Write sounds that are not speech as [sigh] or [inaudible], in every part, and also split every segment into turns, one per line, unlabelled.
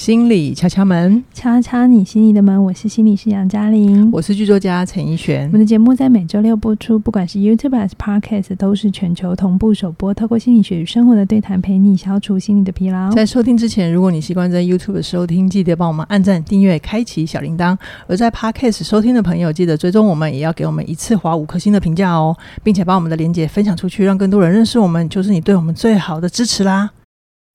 心理敲敲门，
敲敲你心里的门。我是心理师杨嘉玲，
我是剧作家陈奕璇。
我们的节目在每周六播出，不管是 YouTube 还是 Podcast，都是全球同步首播。透过心理学与生活的对谈，陪你消除心理的疲劳。
在收听之前，如果你习惯在 YouTube 收听，记得帮我们按赞、订阅、开启小铃铛；而在 Podcast 收听的朋友，记得追踪我们，也要给我们一次划五颗星的评价哦，并且把我们的链接分享出去，让更多人认识我们，就是你对我们最好的支持啦。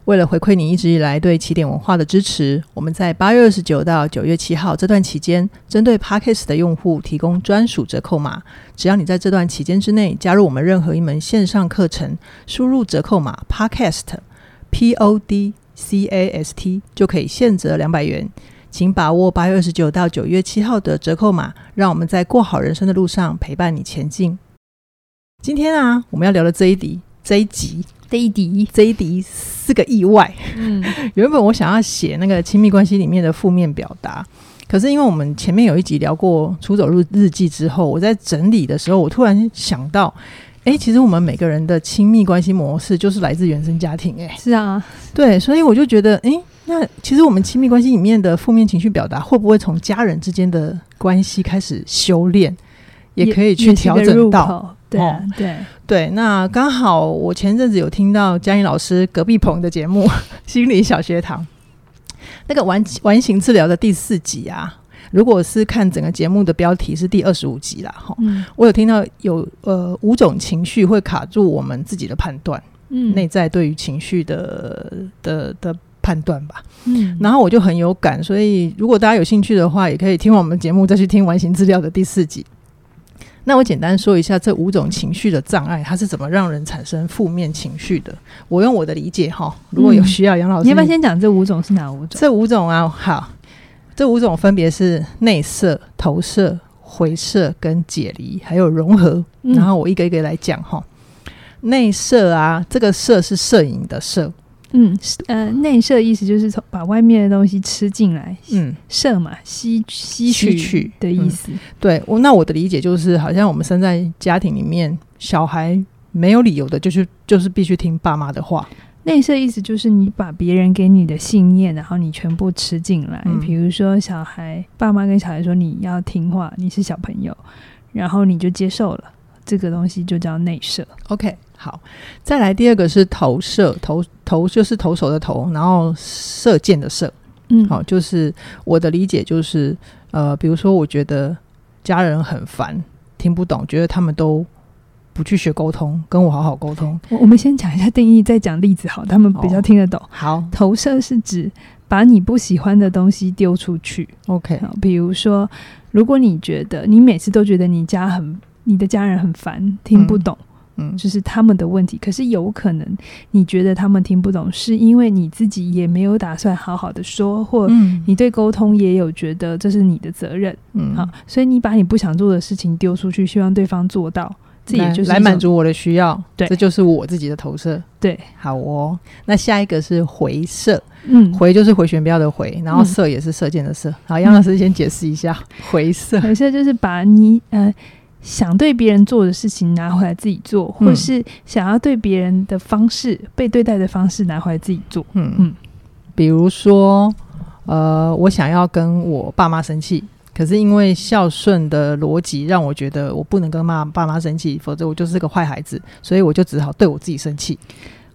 为了回馈你一直以来对起点文化的支持，我们在八月二十九到九月七号这段期间，针对 Podcast 的用户提供专属折扣码。只要你在这段期间之内加入我们任何一门线上课程，输入折扣码 Podcast P O D C A S T 就可以现折两百元。请把握八月二十九到九月七号的折扣码，让我们在过好人生的路上陪伴你前进。今天啊，我们要聊的这一集，这一集。
这一集，
这一集是个意外。嗯，[laughs] 原本我想要写那个亲密关系里面的负面表达，可是因为我们前面有一集聊过出走日日记之后，我在整理的时候，我突然想到，哎、欸，其实我们每个人的亲密关系模式就是来自原生家庭、欸。哎，
是啊，
对，所以我就觉得，哎、欸，那其实我们亲密关系里面的负面情绪表达，会不会从家人之间的关系开始修炼，也可以去调整到？
对、啊、对。
对，那刚好我前阵子有听到嘉颖老师隔壁棚的节目《[laughs] 心理小学堂》，那个完完形治疗的第四集啊，如果是看整个节目的标题是第二十五集啦，哈、嗯，我有听到有呃五种情绪会卡住我们自己的判断，嗯，内在对于情绪的的的判断吧，嗯，然后我就很有感，所以如果大家有兴趣的话，也可以听完我们节目再去听完形治疗的第四集。那我简单说一下这五种情绪的障碍，它是怎么让人产生负面情绪的？我用我的理解哈，如果有需要，杨老师，
你要不要先讲这五种是哪五种？
这五种啊，好，这五种分别是内射、投射、回射跟解离，还有融合。然后我一个一个来讲哈。内射啊，这个射是摄影的摄。
嗯，呃，内摄意思就是从把外面的东西吃进来，嗯，摄嘛，吸吸取的意思。
嗯、对，我那我的理解就是，好像我们生在家庭里面，小孩没有理由的，就是就是必须听爸妈的话。
内摄意思就是你把别人给你的信念，然后你全部吃进来。嗯、比如说，小孩爸妈跟小孩说你要听话，你是小朋友，然后你就接受了，这个东西就叫内摄。OK。好，再来第二个是投射，投投就是投手的投，然后射箭的射，嗯，好，就是我的理解就是，呃，比如说我觉得家人很烦，听不懂，觉得他们都不去学沟通，跟我好好沟通。我我们先讲一下定义，再讲例子，好，他们比较听得懂。哦、好，投射是指把你不喜欢的东西丢出去。OK，好，比如说，如果你觉得你每次都觉得你家很，你的家人很烦，听不懂。嗯嗯，就是他们的问题。可是有可能你觉得他们听不懂，是因为你自己也没有打算好好的说，或你对沟通也有觉得这是你的责任。嗯，好，所以你把你不想做的事情丢出去，希望对方做到，这也就是来满足我的需要。对，这就是我自己的投射。对，好哦。那下一个是回射，嗯，回就是回旋镖的回，然后射也是射箭的射。好，杨老师先解释一下回射。回射就是把你呃。想对别人做的事情拿回来自己做，或是想要对别人的方式、嗯、被对待的方式拿回来自己做。嗯嗯，比如说，呃，我想要跟我爸妈生气，可是因为孝顺的逻辑让我觉得我不能跟妈爸妈生气，否则我就是个坏孩子，所以我就只好对我自己生气。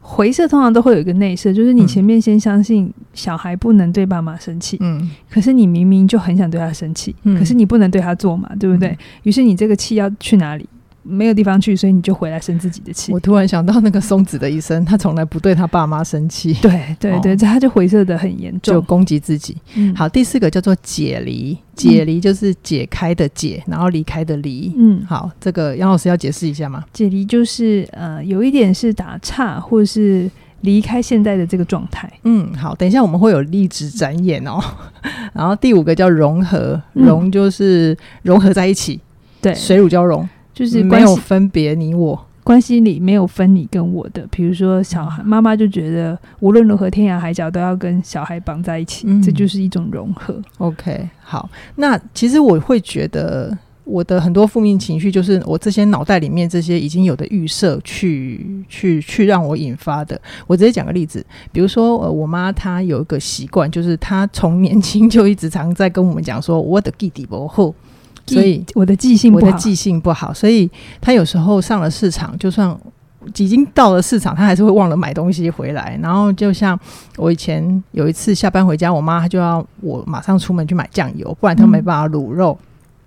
回射通常都会有一个内射，就是你前面先相信小孩不能对爸妈生气，嗯，可是你明明就很想对他生气，嗯，可是你不能对他做嘛，对不对？于是你这个气要去哪里？没有地方去，所以你就回来生自己的气。我突然想到那个松子的一生，他从来不对他爸妈生气。对对对，这、哦、他就回射的很严重，就攻击自己。嗯、好，第四个叫做解离，解离就是解开的解，然后离开的离。嗯，好，这个杨老师要解释一下吗？解离就是呃，有一点是打岔，或是离开现在的这个状态。嗯，好，等一下我们会有例子展演哦。[laughs] 然后第五个叫融合，融就是融合在一起，对、嗯，水乳交融。就是没有分别你我关系里没有分你跟我的，比如说小孩妈妈就觉得无论如何天涯海角都要跟小孩绑在一起，嗯，这就是一种融合。OK，好，那其实我会觉得
我的很多负面情绪，就是我这些脑袋里面这些已经有的预设去去去让我引发的。我直接讲个例子，比如说，呃，我妈她有一个习惯，就是她从年轻就一直常在跟我们讲说，我的弟弟不好，所以
我的记性，
我的记性不好，所以他有时候上了市场，就算。已经到了市场，他还是会忘了买东西回来。然后就像我以前有一次下班回家，我妈她就要我马上出门去买酱油，不然她没办法卤肉。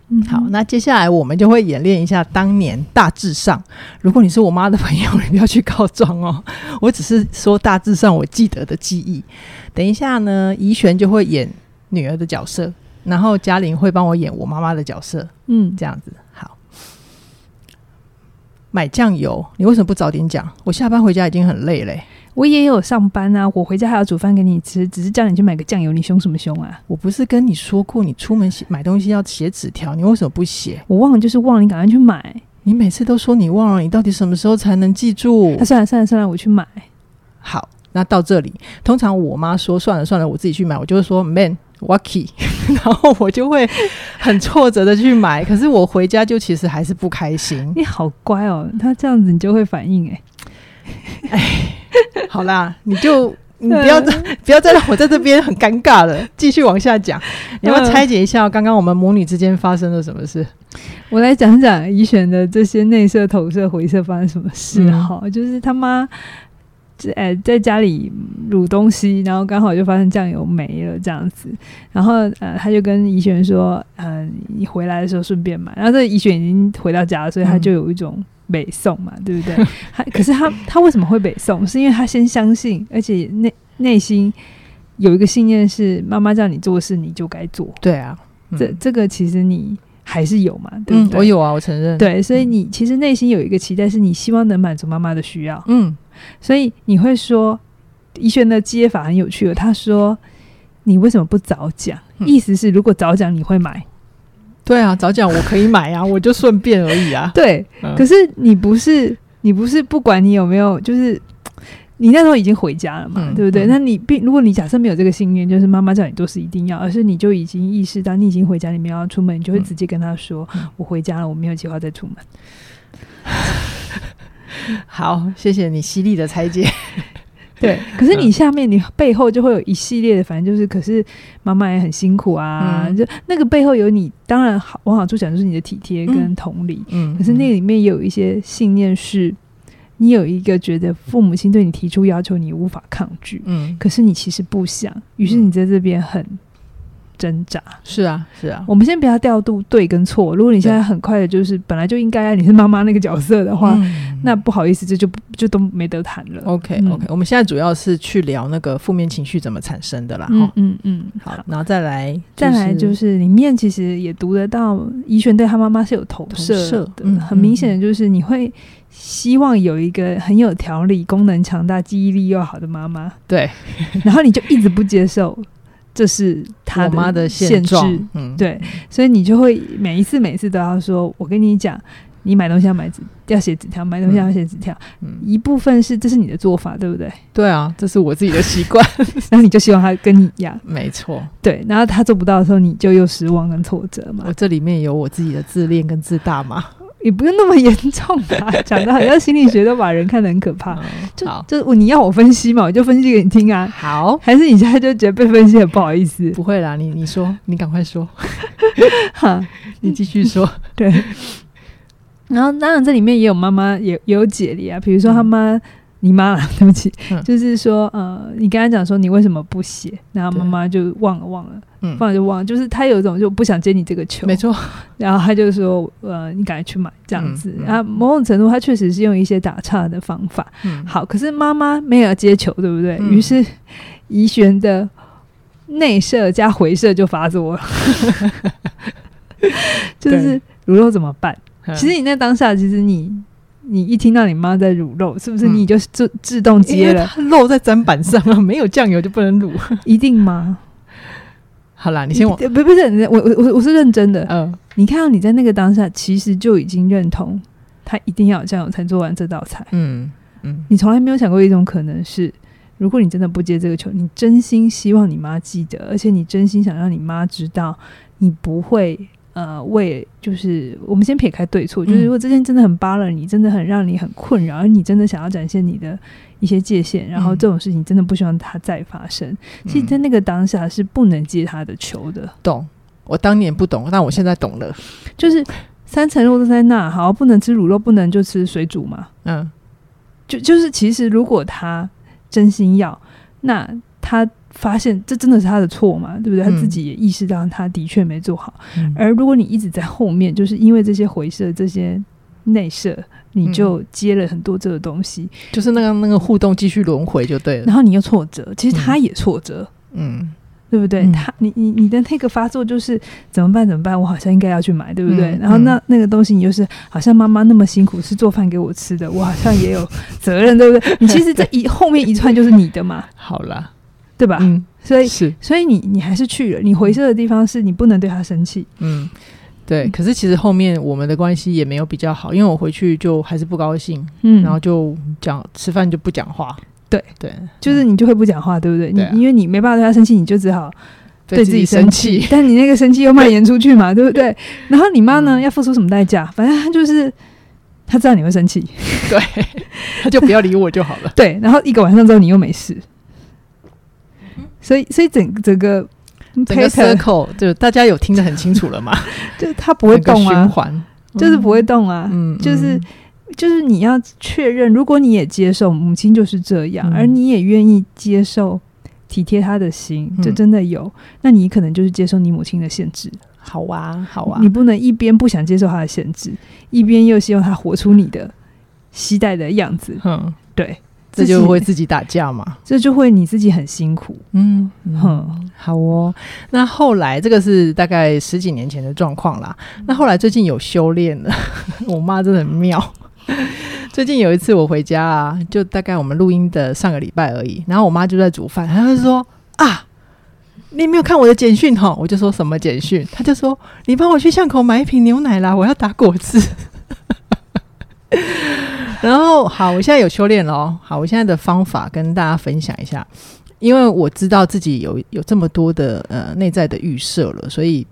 嗯、好，那接下来我们就会演练一下。当年大致上，如果你是我妈的朋友，你不要去告状哦。[laughs] 我只是说大致上我记得的记忆。等一下呢，怡璇就会演女儿的角色，然后嘉玲会帮我演我妈妈的角色。嗯，这样子好。买酱油，你为什么不早点讲？我下班回家已经很累嘞。
我也有上班啊，我回家还要煮饭给你吃，只是叫你去买个酱油，你凶什么凶啊？
我不是跟你说过，你出门写买东西要写纸条，你为什么不写？
我忘了就是忘了，你赶快去买。
你每次都说你忘了，你到底什么时候才能记住？
啊，算了算了算了，我去买。
好，那到这里，通常我妈说算了算了，我自己去买，我就会说 man。Wacky，然后我就会很挫折的去买，可是我回家就其实还是不开心。
你好乖哦，他这样子你就会反应哎，
哎，好啦，你就 [laughs] 你不要再不要再让我在这边很尴尬了，继续往下讲。你要不要拆解一下刚刚我们母女之间发生了什么事？
我来讲讲怡璇的这些内射、投射、回射发生什么事哈，嗯、就是他妈。哎，在家里卤东西，然后刚好就发现酱油没了这样子，然后呃，他就跟怡璇说，嗯、呃，你回来的时候顺便买。然后这怡璇已经回到家了，所以他就有一种北宋嘛，嗯、对不对？[laughs] 他可是他他为什么会北宋？是因为他先相信，而且内内心有一个信念是妈妈叫你做事你就该做。
对啊，嗯、
这这个其实你还是有嘛，对不对？
嗯、我有啊，我承认。
对，所以你其实内心有一个期待，是你希望能满足妈妈的需要。嗯。所以你会说，怡璇的接法很有趣了。他说：“你为什么不早讲？嗯、意思是如果早讲你会买。
对啊，早讲我可以买啊，[laughs] 我就顺便而已啊。
对，嗯、可是你不是，你不是不管你有没有，就是你那时候已经回家了嘛，嗯、对不对？嗯、那你并如果你假设没有这个信念，就是妈妈叫你做事一定要，而是你就已经意识到你已经回家，你没有要出门，你就会直接跟他说：嗯、我回家了，我没有计划再出门。” [laughs] [laughs] [laughs]
好，谢谢你犀利的拆解。[laughs]
对，可是你下面你背后就会有一系列的，反正就是，可是妈妈也很辛苦啊。嗯、就那个背后有你，当然好往好处讲就是你的体贴跟同理。嗯，可是那里面也有一些信念，是你有一个觉得父母亲对你提出要求，你无法抗拒。嗯，可是你其实不想，于是你在这边很。挣扎
是啊是啊，
我们先不要调度对跟错。如果你现在很快的，就是本来就应该你是妈妈那个角色的话，那不好意思，这就就都没得谈了。
OK OK，我们现在主要是去聊那个负面情绪怎么产生的啦。
嗯嗯嗯，好，
然后再来
再来就是里面其实也读得到，怡璇对他妈妈是有投射的，很明显的就是你会希望有一个很有条理、功能强大、记忆力又好的妈妈，
对，[laughs]
然后你就一直不接受。这是他妈的限制，嗯，对，所以你就会每一次每一次都要说，我跟你讲，你买东西要买纸，要写纸条，买东西要写纸条，嗯，一部分是这是你的做法，对不对？
对啊，这是我自己的习惯，[laughs]
然后你就希望他跟你一样，
没错，
对，然后他做不到的时候，你就又失望跟挫折嘛。
我这里面有我自己的自恋跟自大嘛。
也不用那么严重吧，[laughs] 讲的好像心理学都把人看得很可怕。就就你要我分析嘛，我就分析给你听啊。
好，
还是你现在就觉得被分析很不好意思？
不会啦，你你说，你赶快说，[laughs] 哈，你继续说。
对，然后当然这里面也有妈妈也也有姐弟啊，比如说他妈。你妈，[laughs] 对不起，嗯、就是说，呃，你跟他讲说你为什么不写，然后妈妈就忘了忘了，嗯，忘了就忘了，就是他有一种就不想接你这个球，
没错，
然后他就说，呃，你赶快去买这样子，然后、嗯嗯、某种程度他确实是用一些打岔的方法，嗯，好，可是妈妈没有接球，对不对？嗯、于是怡璇的内射加回射就发作了，[laughs] 就是卤肉怎么办？其实你在当下，其实你。你一听到你妈在卤肉，是不是你就自自动接了？
肉在砧板上啊，[laughs] 没有酱油就不能卤，
一定吗？
好啦，你先我
不不是我我我我是认真的。嗯，你看到你在那个当下，其实就已经认同他一定要有酱油才做完这道菜。嗯嗯，你从来没有想过一种可能是，如果你真的不接这个球，你真心希望你妈记得，而且你真心想让你妈知道，你不会呃，为就是我们先撇开对错，就是如果这件真的很扒了你，真的很让你很困扰，而你真的想要展现你的一些界限，然后这种事情真的不希望它再发生。嗯、其实，在那个当下是不能接他的球的。
懂？我当年不懂，但我现在懂了。
就是三层肉都在那，好，不能吃卤肉，不能就吃水煮嘛。嗯，就就是其实如果他真心要，那他。发现这真的是他的错嘛？对不对？他自己也意识到他的确没做好。嗯、而如果你一直在后面，就是因为这些回射、这些内射，你就接了很多这个东西，
就是那个那个互动继续轮回就对了。
然后你又挫折，其实他也挫折，嗯，对不对？嗯、他你你你的那个发作就是怎么办？怎么办？我好像应该要去买，对不对？嗯、然后那那个东西，你就是好像妈妈那么辛苦是做饭给我吃的，我好像也有责任，对不对？你其实这一后面一串就是你的嘛。[laughs]
好了。
对吧？嗯，所以是，所以你你还是去了。你回撤的地方是你不能对他生气。
嗯，对。可是其实后面我们的关系也没有比较好，因为我回去就还是不高兴，嗯，然后就讲吃饭就不讲话。
对
对，
就是你就会不讲话，对不对？你因为你没办法对他生气，你就只好对自己生气。[laughs] 但你那个生气又蔓延出去嘛，对不对？然后你妈呢，要付出什么代价？反正他就是她知道你会生气，
对，[laughs] 她就不要理我就好了。
对，然后一个晚上之后你又没事。所以，所以整整个
整个 circle 就大家有听得很清楚了吗？[laughs]
就是他不会动啊，循环 [laughs] 就是不会动啊，嗯，就是就是你要确认，如果你也接受母亲就是这样，嗯、而你也愿意接受体贴他的心，这真的有，嗯、那你可能就是接受你母亲的限制。
好啊，好啊，
你不能一边不想接受他的限制，一边又希望他活出你的期待的样子。嗯，对。
这就会自己打架嘛？[laughs]
这就会你自己很辛苦。嗯
哼，好哦。那后来这个是大概十几年前的状况啦。那后来最近有修炼了，[laughs] 我妈真的很妙。[laughs] 最近有一次我回家啊，就大概我们录音的上个礼拜而已。然后我妈就在煮饭，她就说啊，你没有看我的简讯哈？我就说什么简讯？她就说你帮我去巷口买一瓶牛奶啦，我要打果汁。然后好，我现在有修炼了哦。好，我现在的方法跟大家分享一下，因为我知道自己有有这么多的呃内在的预设了，所以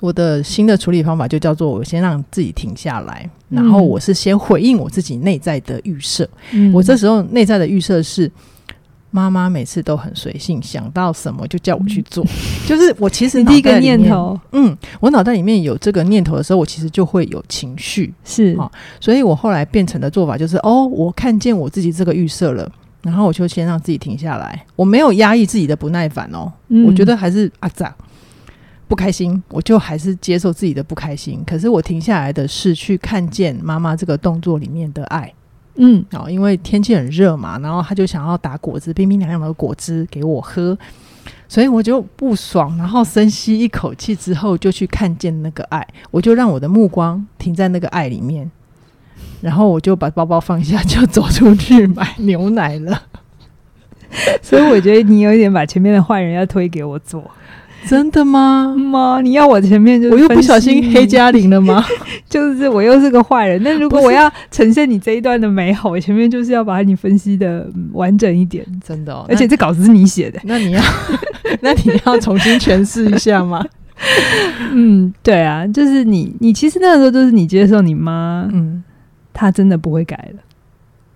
我的新的处理方法就叫做我先让自己停下来，然后我是先回应我自己内在的预设。嗯，我这时候内在的预设是。妈妈每次都很随性，想到什么就叫我去做。[laughs] 就是我其实
第一个念头，
嗯，我脑袋里面有这个念头的时候，我其实就会有情绪，
是啊、哦。所
以我后来变成的做法就是，哦，我看见我自己这个预设了，然后我就先让自己停下来，我没有压抑自己的不耐烦哦，嗯、我觉得还是啊咋不开心，我就还是接受自己的不开心。可是我停下来的是去看见妈妈这个动作里面的爱。嗯，哦，因为天气很热嘛，然后他就想要打果汁，冰冰凉凉的果汁给我喝，所以我就不爽，然后深吸一口气之后，就去看见那个爱，我就让我的目光停在那个爱里面，然后我就把包包放下，就走出去买牛奶了。[laughs]
所以我觉得你有一点把前面的坏人要推给我做。[laughs]
真的吗？
妈，你要我前面就
我又不小心黑嘉玲了吗？[laughs]
就是我又是个坏人。那如果我要呈现你这一段的美好，我前面就是要把你分析的完整一点。
真的哦，
而且这稿子是你写的，
那你要 [laughs] 那你要重新诠释一下吗？
嗯，对啊，就是你你其实那个时候就是你接受你妈，嗯，她真的不会改了。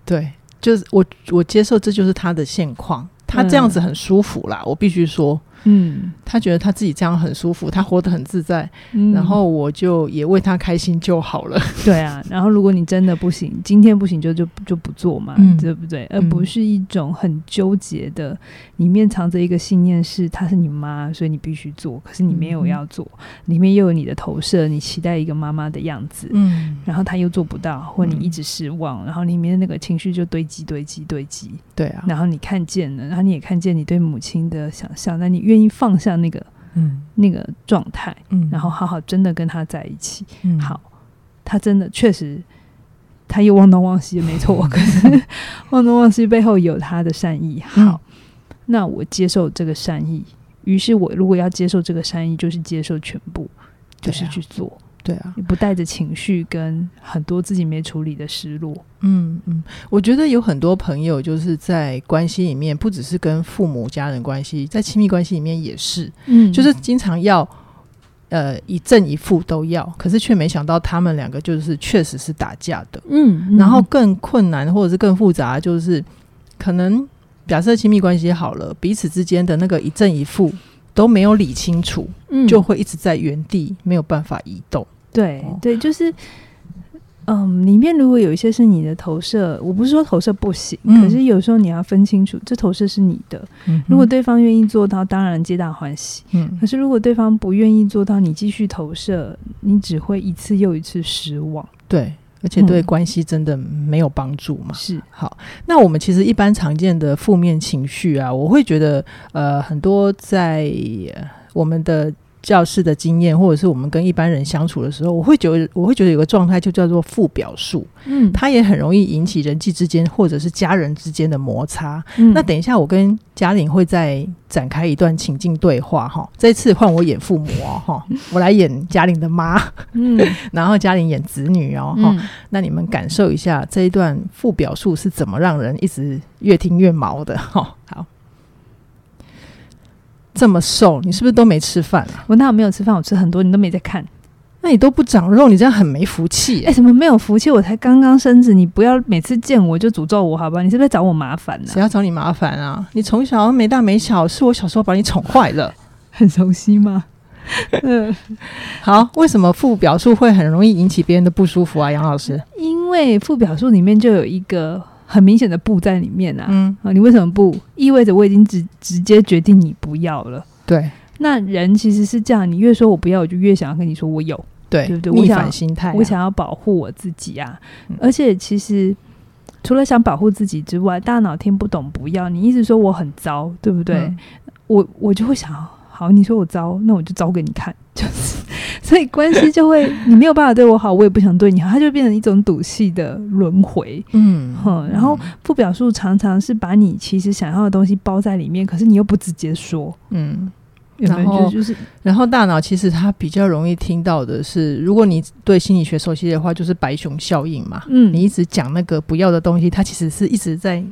对，就是我我接受这就是她的现况，她这样子很舒服啦，我必须说。嗯，他觉得他自己这样很舒服，他活得很自在，嗯、然后我就也为他开心就好了。
对啊，然后如果你真的不行，今天不行就就就不做嘛，嗯、对不对？而不是一种很纠结的，里面藏着一个信念是他是你妈，所以你必须做，可是你没有要做，嗯、里面又有你的投射，你期待一个妈妈的样子，嗯，然后他又做不到，或你一直失望，然后里面的那个情绪就堆积堆积堆积，
对啊，
然后你看见了，然后你也看见你对母亲的想象，那你愿意放下那个，嗯，那个状态，嗯，然后好好真的跟他在一起，嗯，好，他真的确实，他又忘东忘西，没错，[laughs] 可是忘东忘西背后有他的善意，好，那我接受这个善意，于是我如果要接受这个善意，就是接受全部，就是去做。
对啊，
你不带着情绪跟很多自己没处理的失落。
嗯嗯，我觉得有很多朋友就是在关系里面，不只是跟父母家人关系，在亲密关系里面也是，嗯，就是经常要呃一正一负都要，可是却没想到他们两个就是确实是打架的。
嗯，嗯，
然后更困难或者是更复杂，就是可能假设亲密关系好了，彼此之间的那个一正一负都没有理清楚，嗯，就会一直在原地没有办法移动。
对对，就是。嗯，里面如果有一些是你的投射，我不是说投射不行，嗯、可是有时候你要分清楚，这投射是你的。嗯、如果对方愿意做到，当然皆大欢喜。嗯，可是如果对方不愿意做到，你继续投射，你只会一次又一次失望。
对，而且对关系真的没有帮助嘛。是、嗯。好，那我们其实一般常见的负面情绪啊，我会觉得，呃，很多在我们的。教室的经验，或者是我们跟一般人相处的时候，我会觉得，我会觉得有个状态就叫做负表述，嗯，它也很容易引起人际之间或者是家人之间的摩擦。嗯，那等一下我跟嘉玲会再展开一段情境对话哈，这次换我演父母哦哈，[laughs] 我来演嘉玲的妈，嗯，[laughs] 然后嘉玲演子女哦哈，嗯，那你们感受一下这一段负表述是怎么让人一直越听越毛的哈，好。这么瘦，你是不是都没吃饭啊？
我哪有没有吃饭？我吃很多，你都没在看。
那你都不长肉，你这样很没福气。
哎，什么没有福气？我才刚刚生子，你不要每次见我就诅咒我，好吧？你是不是找我麻烦呢？
谁要找你麻烦啊？你从小没大没小，是我小时候把你宠坏了，[laughs]
很熟悉吗？[laughs] 嗯，
好。为什么负表述会很容易引起别人的不舒服啊？杨老师，
因为负表述里面就有一个。很明显的不在里面啊，嗯啊，你为什么不？意味着我已经直直接决定你不要了。
对，
那人其实是这样，你越说我不要，我就越想要跟你说我有，
对，
对不对？
逆反心态啊，
我想要保护我自己啊。嗯，而且其实除了想保护自己之外，大脑听不懂不要，你一直说我很糟，对不对？嗯，我我就会想，好，你说我糟，那我就糟给你看，就是。所以关系就会，你没有办法对我好，我也不想对你好，它就变成一种赌气的轮回。嗯哼，然后不表述常常是把你其实想要的东西包在里面，可是你又不直接说。嗯，
然后就是，然后大脑其实它比较容易听到的是，如果你对心理学熟悉的话，就是白熊效应嘛。嗯，你一直讲那个不要的东西，它其实是一直在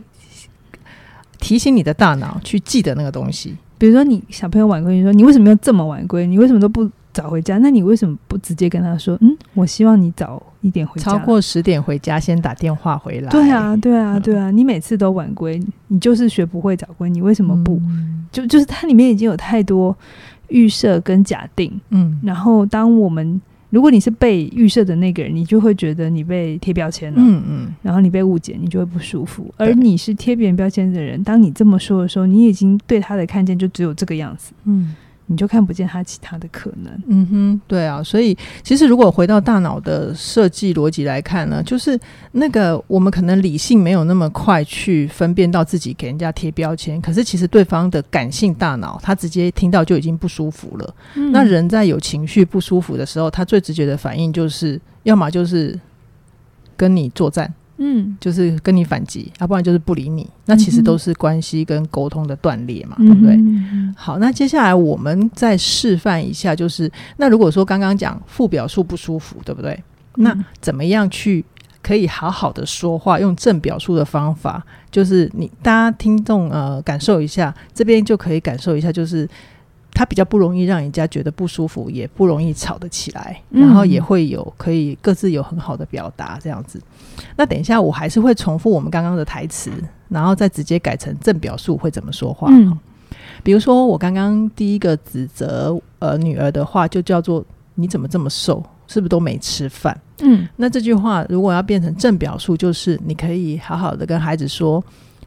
提醒你的大脑去记得那个东西。
比如说，你小朋友晚归，你说你为什么要这么晚归？你为什么都不？早回家，那你为什么不直接跟他说？嗯，我希望你早一点回家，
超过十点回家，先打电话回来。
对啊，对啊，对啊，你每次都晚归，你就是学不会早归，你为什么不？嗯、就就是它里面已经有太多预设跟假定，嗯，然后当我们如果你是被预设的那个人，你就会觉得你被贴标签了，嗯嗯，然后你被误解，你就会不舒服。而你是贴别人标签的人，当你这么说的时候，你已经对他的看见就只有这个样子，嗯。你就看不见他其他的可能。
嗯哼，对啊，所以其实如果回到大脑的设计逻辑来看呢，就是那个我们可能理性没有那么快去分辨到自己给人家贴标签，可是其实对方的感性大脑，他直接听到就已经不舒服了。嗯。那人在有情绪不舒服的时候，他最直觉的反应就是，要么就是跟你作战。嗯，就是跟你反击，要、啊、不然就是不理你。那其实都是关系跟沟通的断裂嘛，嗯、对不对？嗯、好，那接下来我们再示范一下，就是那如果说刚刚讲负表述不舒服，对不对？嗯、那怎么样去可以好好的说话，用正表述的方法，就是你大家听众呃感受一下，这边就可以感受一下，就是。他比较不容易让人家觉得不舒服，也不容易吵得起来，然后也会有可以各自有很好的表达这样子。那等一下我还是会重复我们刚刚的台词，然后再直接改成正表述会怎么说话。嗯，比如说我刚刚第一个指责呃女儿的话就叫做你怎么这么瘦，是不是都没吃饭？嗯，那这句话如果要变成正表述，就是你可以好好的跟孩子说。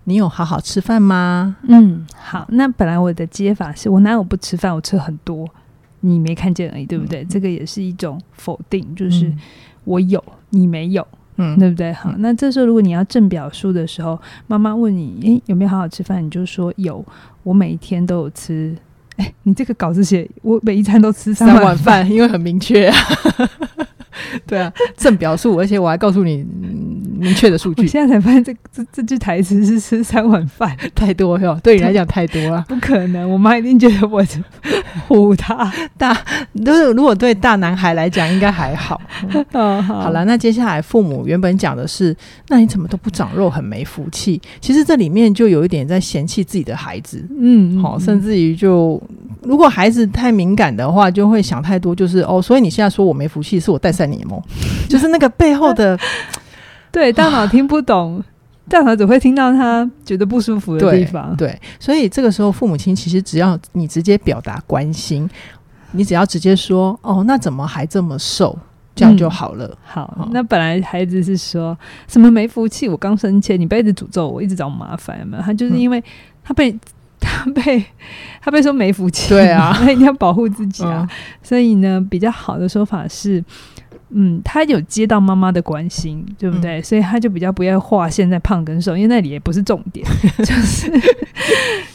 你有好好吃饭吗？
嗯，好。那本来我的接法是我哪有不吃饭？我吃很多，你没看见而已，对不对？嗯、这个也是一种否定，就是我有，你没有，嗯，对不对？好，那这时候如果你要正表述的时候，妈妈问你，诶，有没有好好吃饭？你就说有，我每一天都有吃。诶，[laughs] 你这个稿子写我每一餐都吃三碗饭，
因为很明确啊。[laughs] 对啊，[laughs] 正表述，而且我还告诉你。明确的数据。
我现在才发现这这这句台词是吃三碗饭 [laughs]
太多哟，对你来讲太多了。[laughs]
不可能，我妈一定觉得我唬他
大。都是如果对大男孩来讲应该还好。[laughs]
哦，好
了，那接下来父母原本讲的是，那你怎么都不长肉，很没福气。其实这里面就有一点在嫌弃自己的孩子，
嗯，
好，甚至于就如果孩子太敏感的话，就会想太多，就是哦，所以你现在说我没福气，是我带赛你吗？就是那个背后的，[laughs]
对，大脑听不懂，大脑只会听到他觉得不舒服的地方，
对，对，所以这个时候父母亲其实只要你直接表达关心，你只要直接说哦，那怎么还这么瘦？这样就好了。嗯、
好，好，那本来孩子是说什么没福气，我刚生前你不要一直诅咒我，一直找我麻烦嘛。他就是因为他被、嗯、[laughs] 他被他被说没福气，
对啊，[laughs]
他一定要保护自己啊、嗯。所以呢，比较好的说法是，嗯，他有接到妈妈的关心，对不对？嗯、所以他就比较不要画现在胖跟瘦，因为那里也不是重点，[laughs] 就是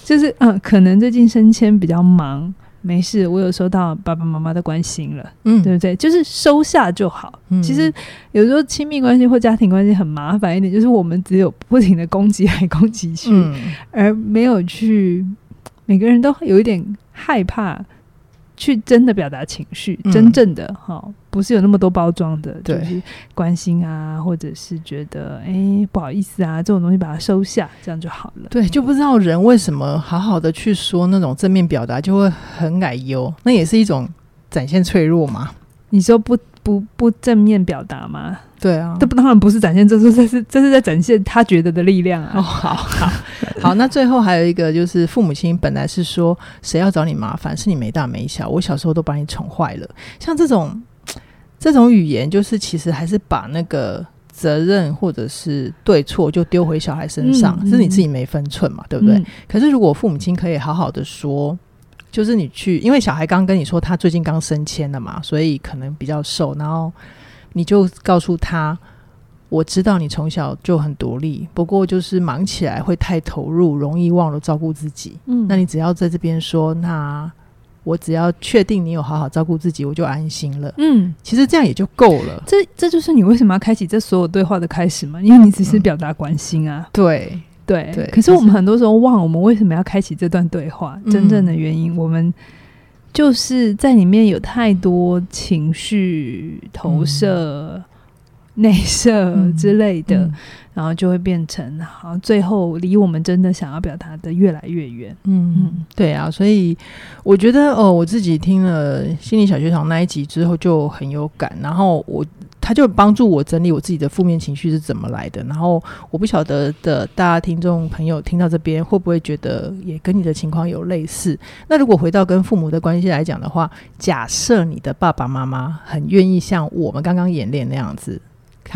就是嗯，可能最近升迁比较忙。没事，我有收到爸爸妈妈的关心了，嗯，对不对？就是收下就好。嗯，其实有时候亲密关系或家庭关系很麻烦一点，就是我们只有不停的攻击来攻击去，嗯，而没有去，每个人都有一点害怕。去真的表达情绪，嗯，真正的哈，不是有那么多包装的，就是关心啊，或者是觉得哎、欸、不好意思啊，这种东西把它收下，这样就好了。
对，就不知道人为什么好好的去说那种正面表达，就会很矮优，那也是一种展现脆弱嘛。
你说不不不正面表达吗？
对啊，
这不当然不是展现，这是这是这是在展现他觉得的力量啊。
哦，好好 [laughs] 好，那最后还有一个就是父母亲本来是说谁要找你麻烦，是你没大没小，我小时候都把你宠坏了。像这种这种语言，就是其实还是把那个责任或者是对错就丢回小孩身上，嗯，是你自己没分寸嘛，对不对？嗯，可是如果父母亲可以好好的说。就是你去，因为小孩刚跟你说他最近刚升迁了嘛，所以可能比较瘦。然后你就告诉他，我知道你从小就很独立，不过就是忙起来会太投入，容易忘了照顾自己。嗯，那你只要在这边说，那我只要确定你有好好照顾自己，我就安心了。嗯，其实这样也就够了。
这这就是你为什么要开启这所有对话的开始嘛？因为你只是表达关心啊。
嗯、对。
对，对，可是我们很多时候忘了，我们为什么要开启这段对话？真正的原因，我们就是在里面有太多情绪投射、内、嗯、射之类的、嗯，然后就会变成好，最后离我们真的想要表达的越来越远。嗯嗯，
对啊，所以我觉得哦，我自己听了心理小学堂那一集之后就很有感，然后我。他就帮助我整理我自己的负面情绪是怎么来的，然后我不晓得的大家听众朋友听到这边会不会觉得也跟你的情况有类似？那如果回到跟父母的关系来讲的话，假设你的爸爸妈妈很愿意像我们刚刚演练那样子，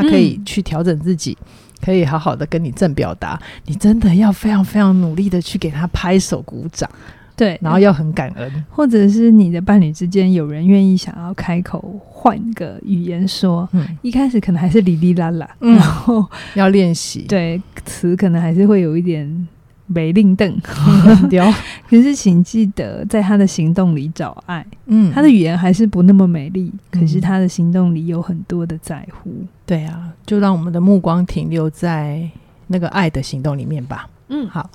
他可以去调整自己，可以好好的跟你正表达，你真的要非常非常努力的去给他拍手鼓掌。
对，
然后要很感恩，
或者是你的伴侣之间有人愿意想要开口换个语言说，嗯，一开始可能还是哩哩啦啦，嗯，然后
要练习，
对，词可能还是会有一点没令
邓，[laughs]
可是请记得在他的行动里找爱，嗯，他的语言还是不那么美丽，可是他的行动里有很多的在乎，
对啊，就让我们的目光停留在那个爱的行动里面吧。嗯，好，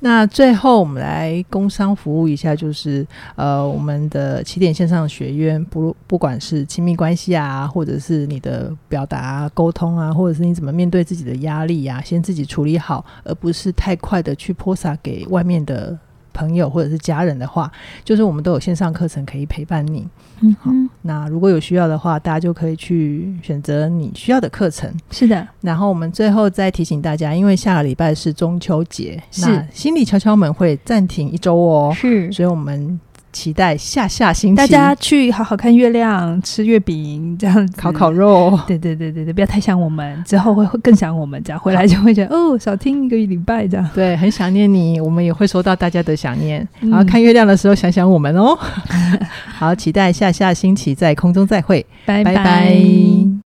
那最后我们来工商服务一下，就是呃，我们的起点线上学院，不不管是亲密关系啊，或者是你的表达沟通啊，或者是你怎么面对自己的压力呀、啊，先自己处理好，而不是太快的去泼洒给外面的。朋友或者是家人的话，就是我们都有线上课程可以陪伴你。嗯，好，那如果有需要的话，大家就可以去选择你需要的课程。
是的，
然后我们最后再提醒大家，因为下个礼拜是中秋节，那心理敲敲门会暂停一周哦。是，所以我们。期待下下星期
大家去好好看月亮，吃月饼，这样子
烤烤肉。
对对对对对，不要太想我们，之后会会更想我们。这样回来就会觉得哦，少听一个礼拜这样。
对，很想念你，我们也会收到大家的想念。然后看月亮的时候想想我们哦。[laughs] 好，期待下下星期在空中再会，拜拜。拜拜。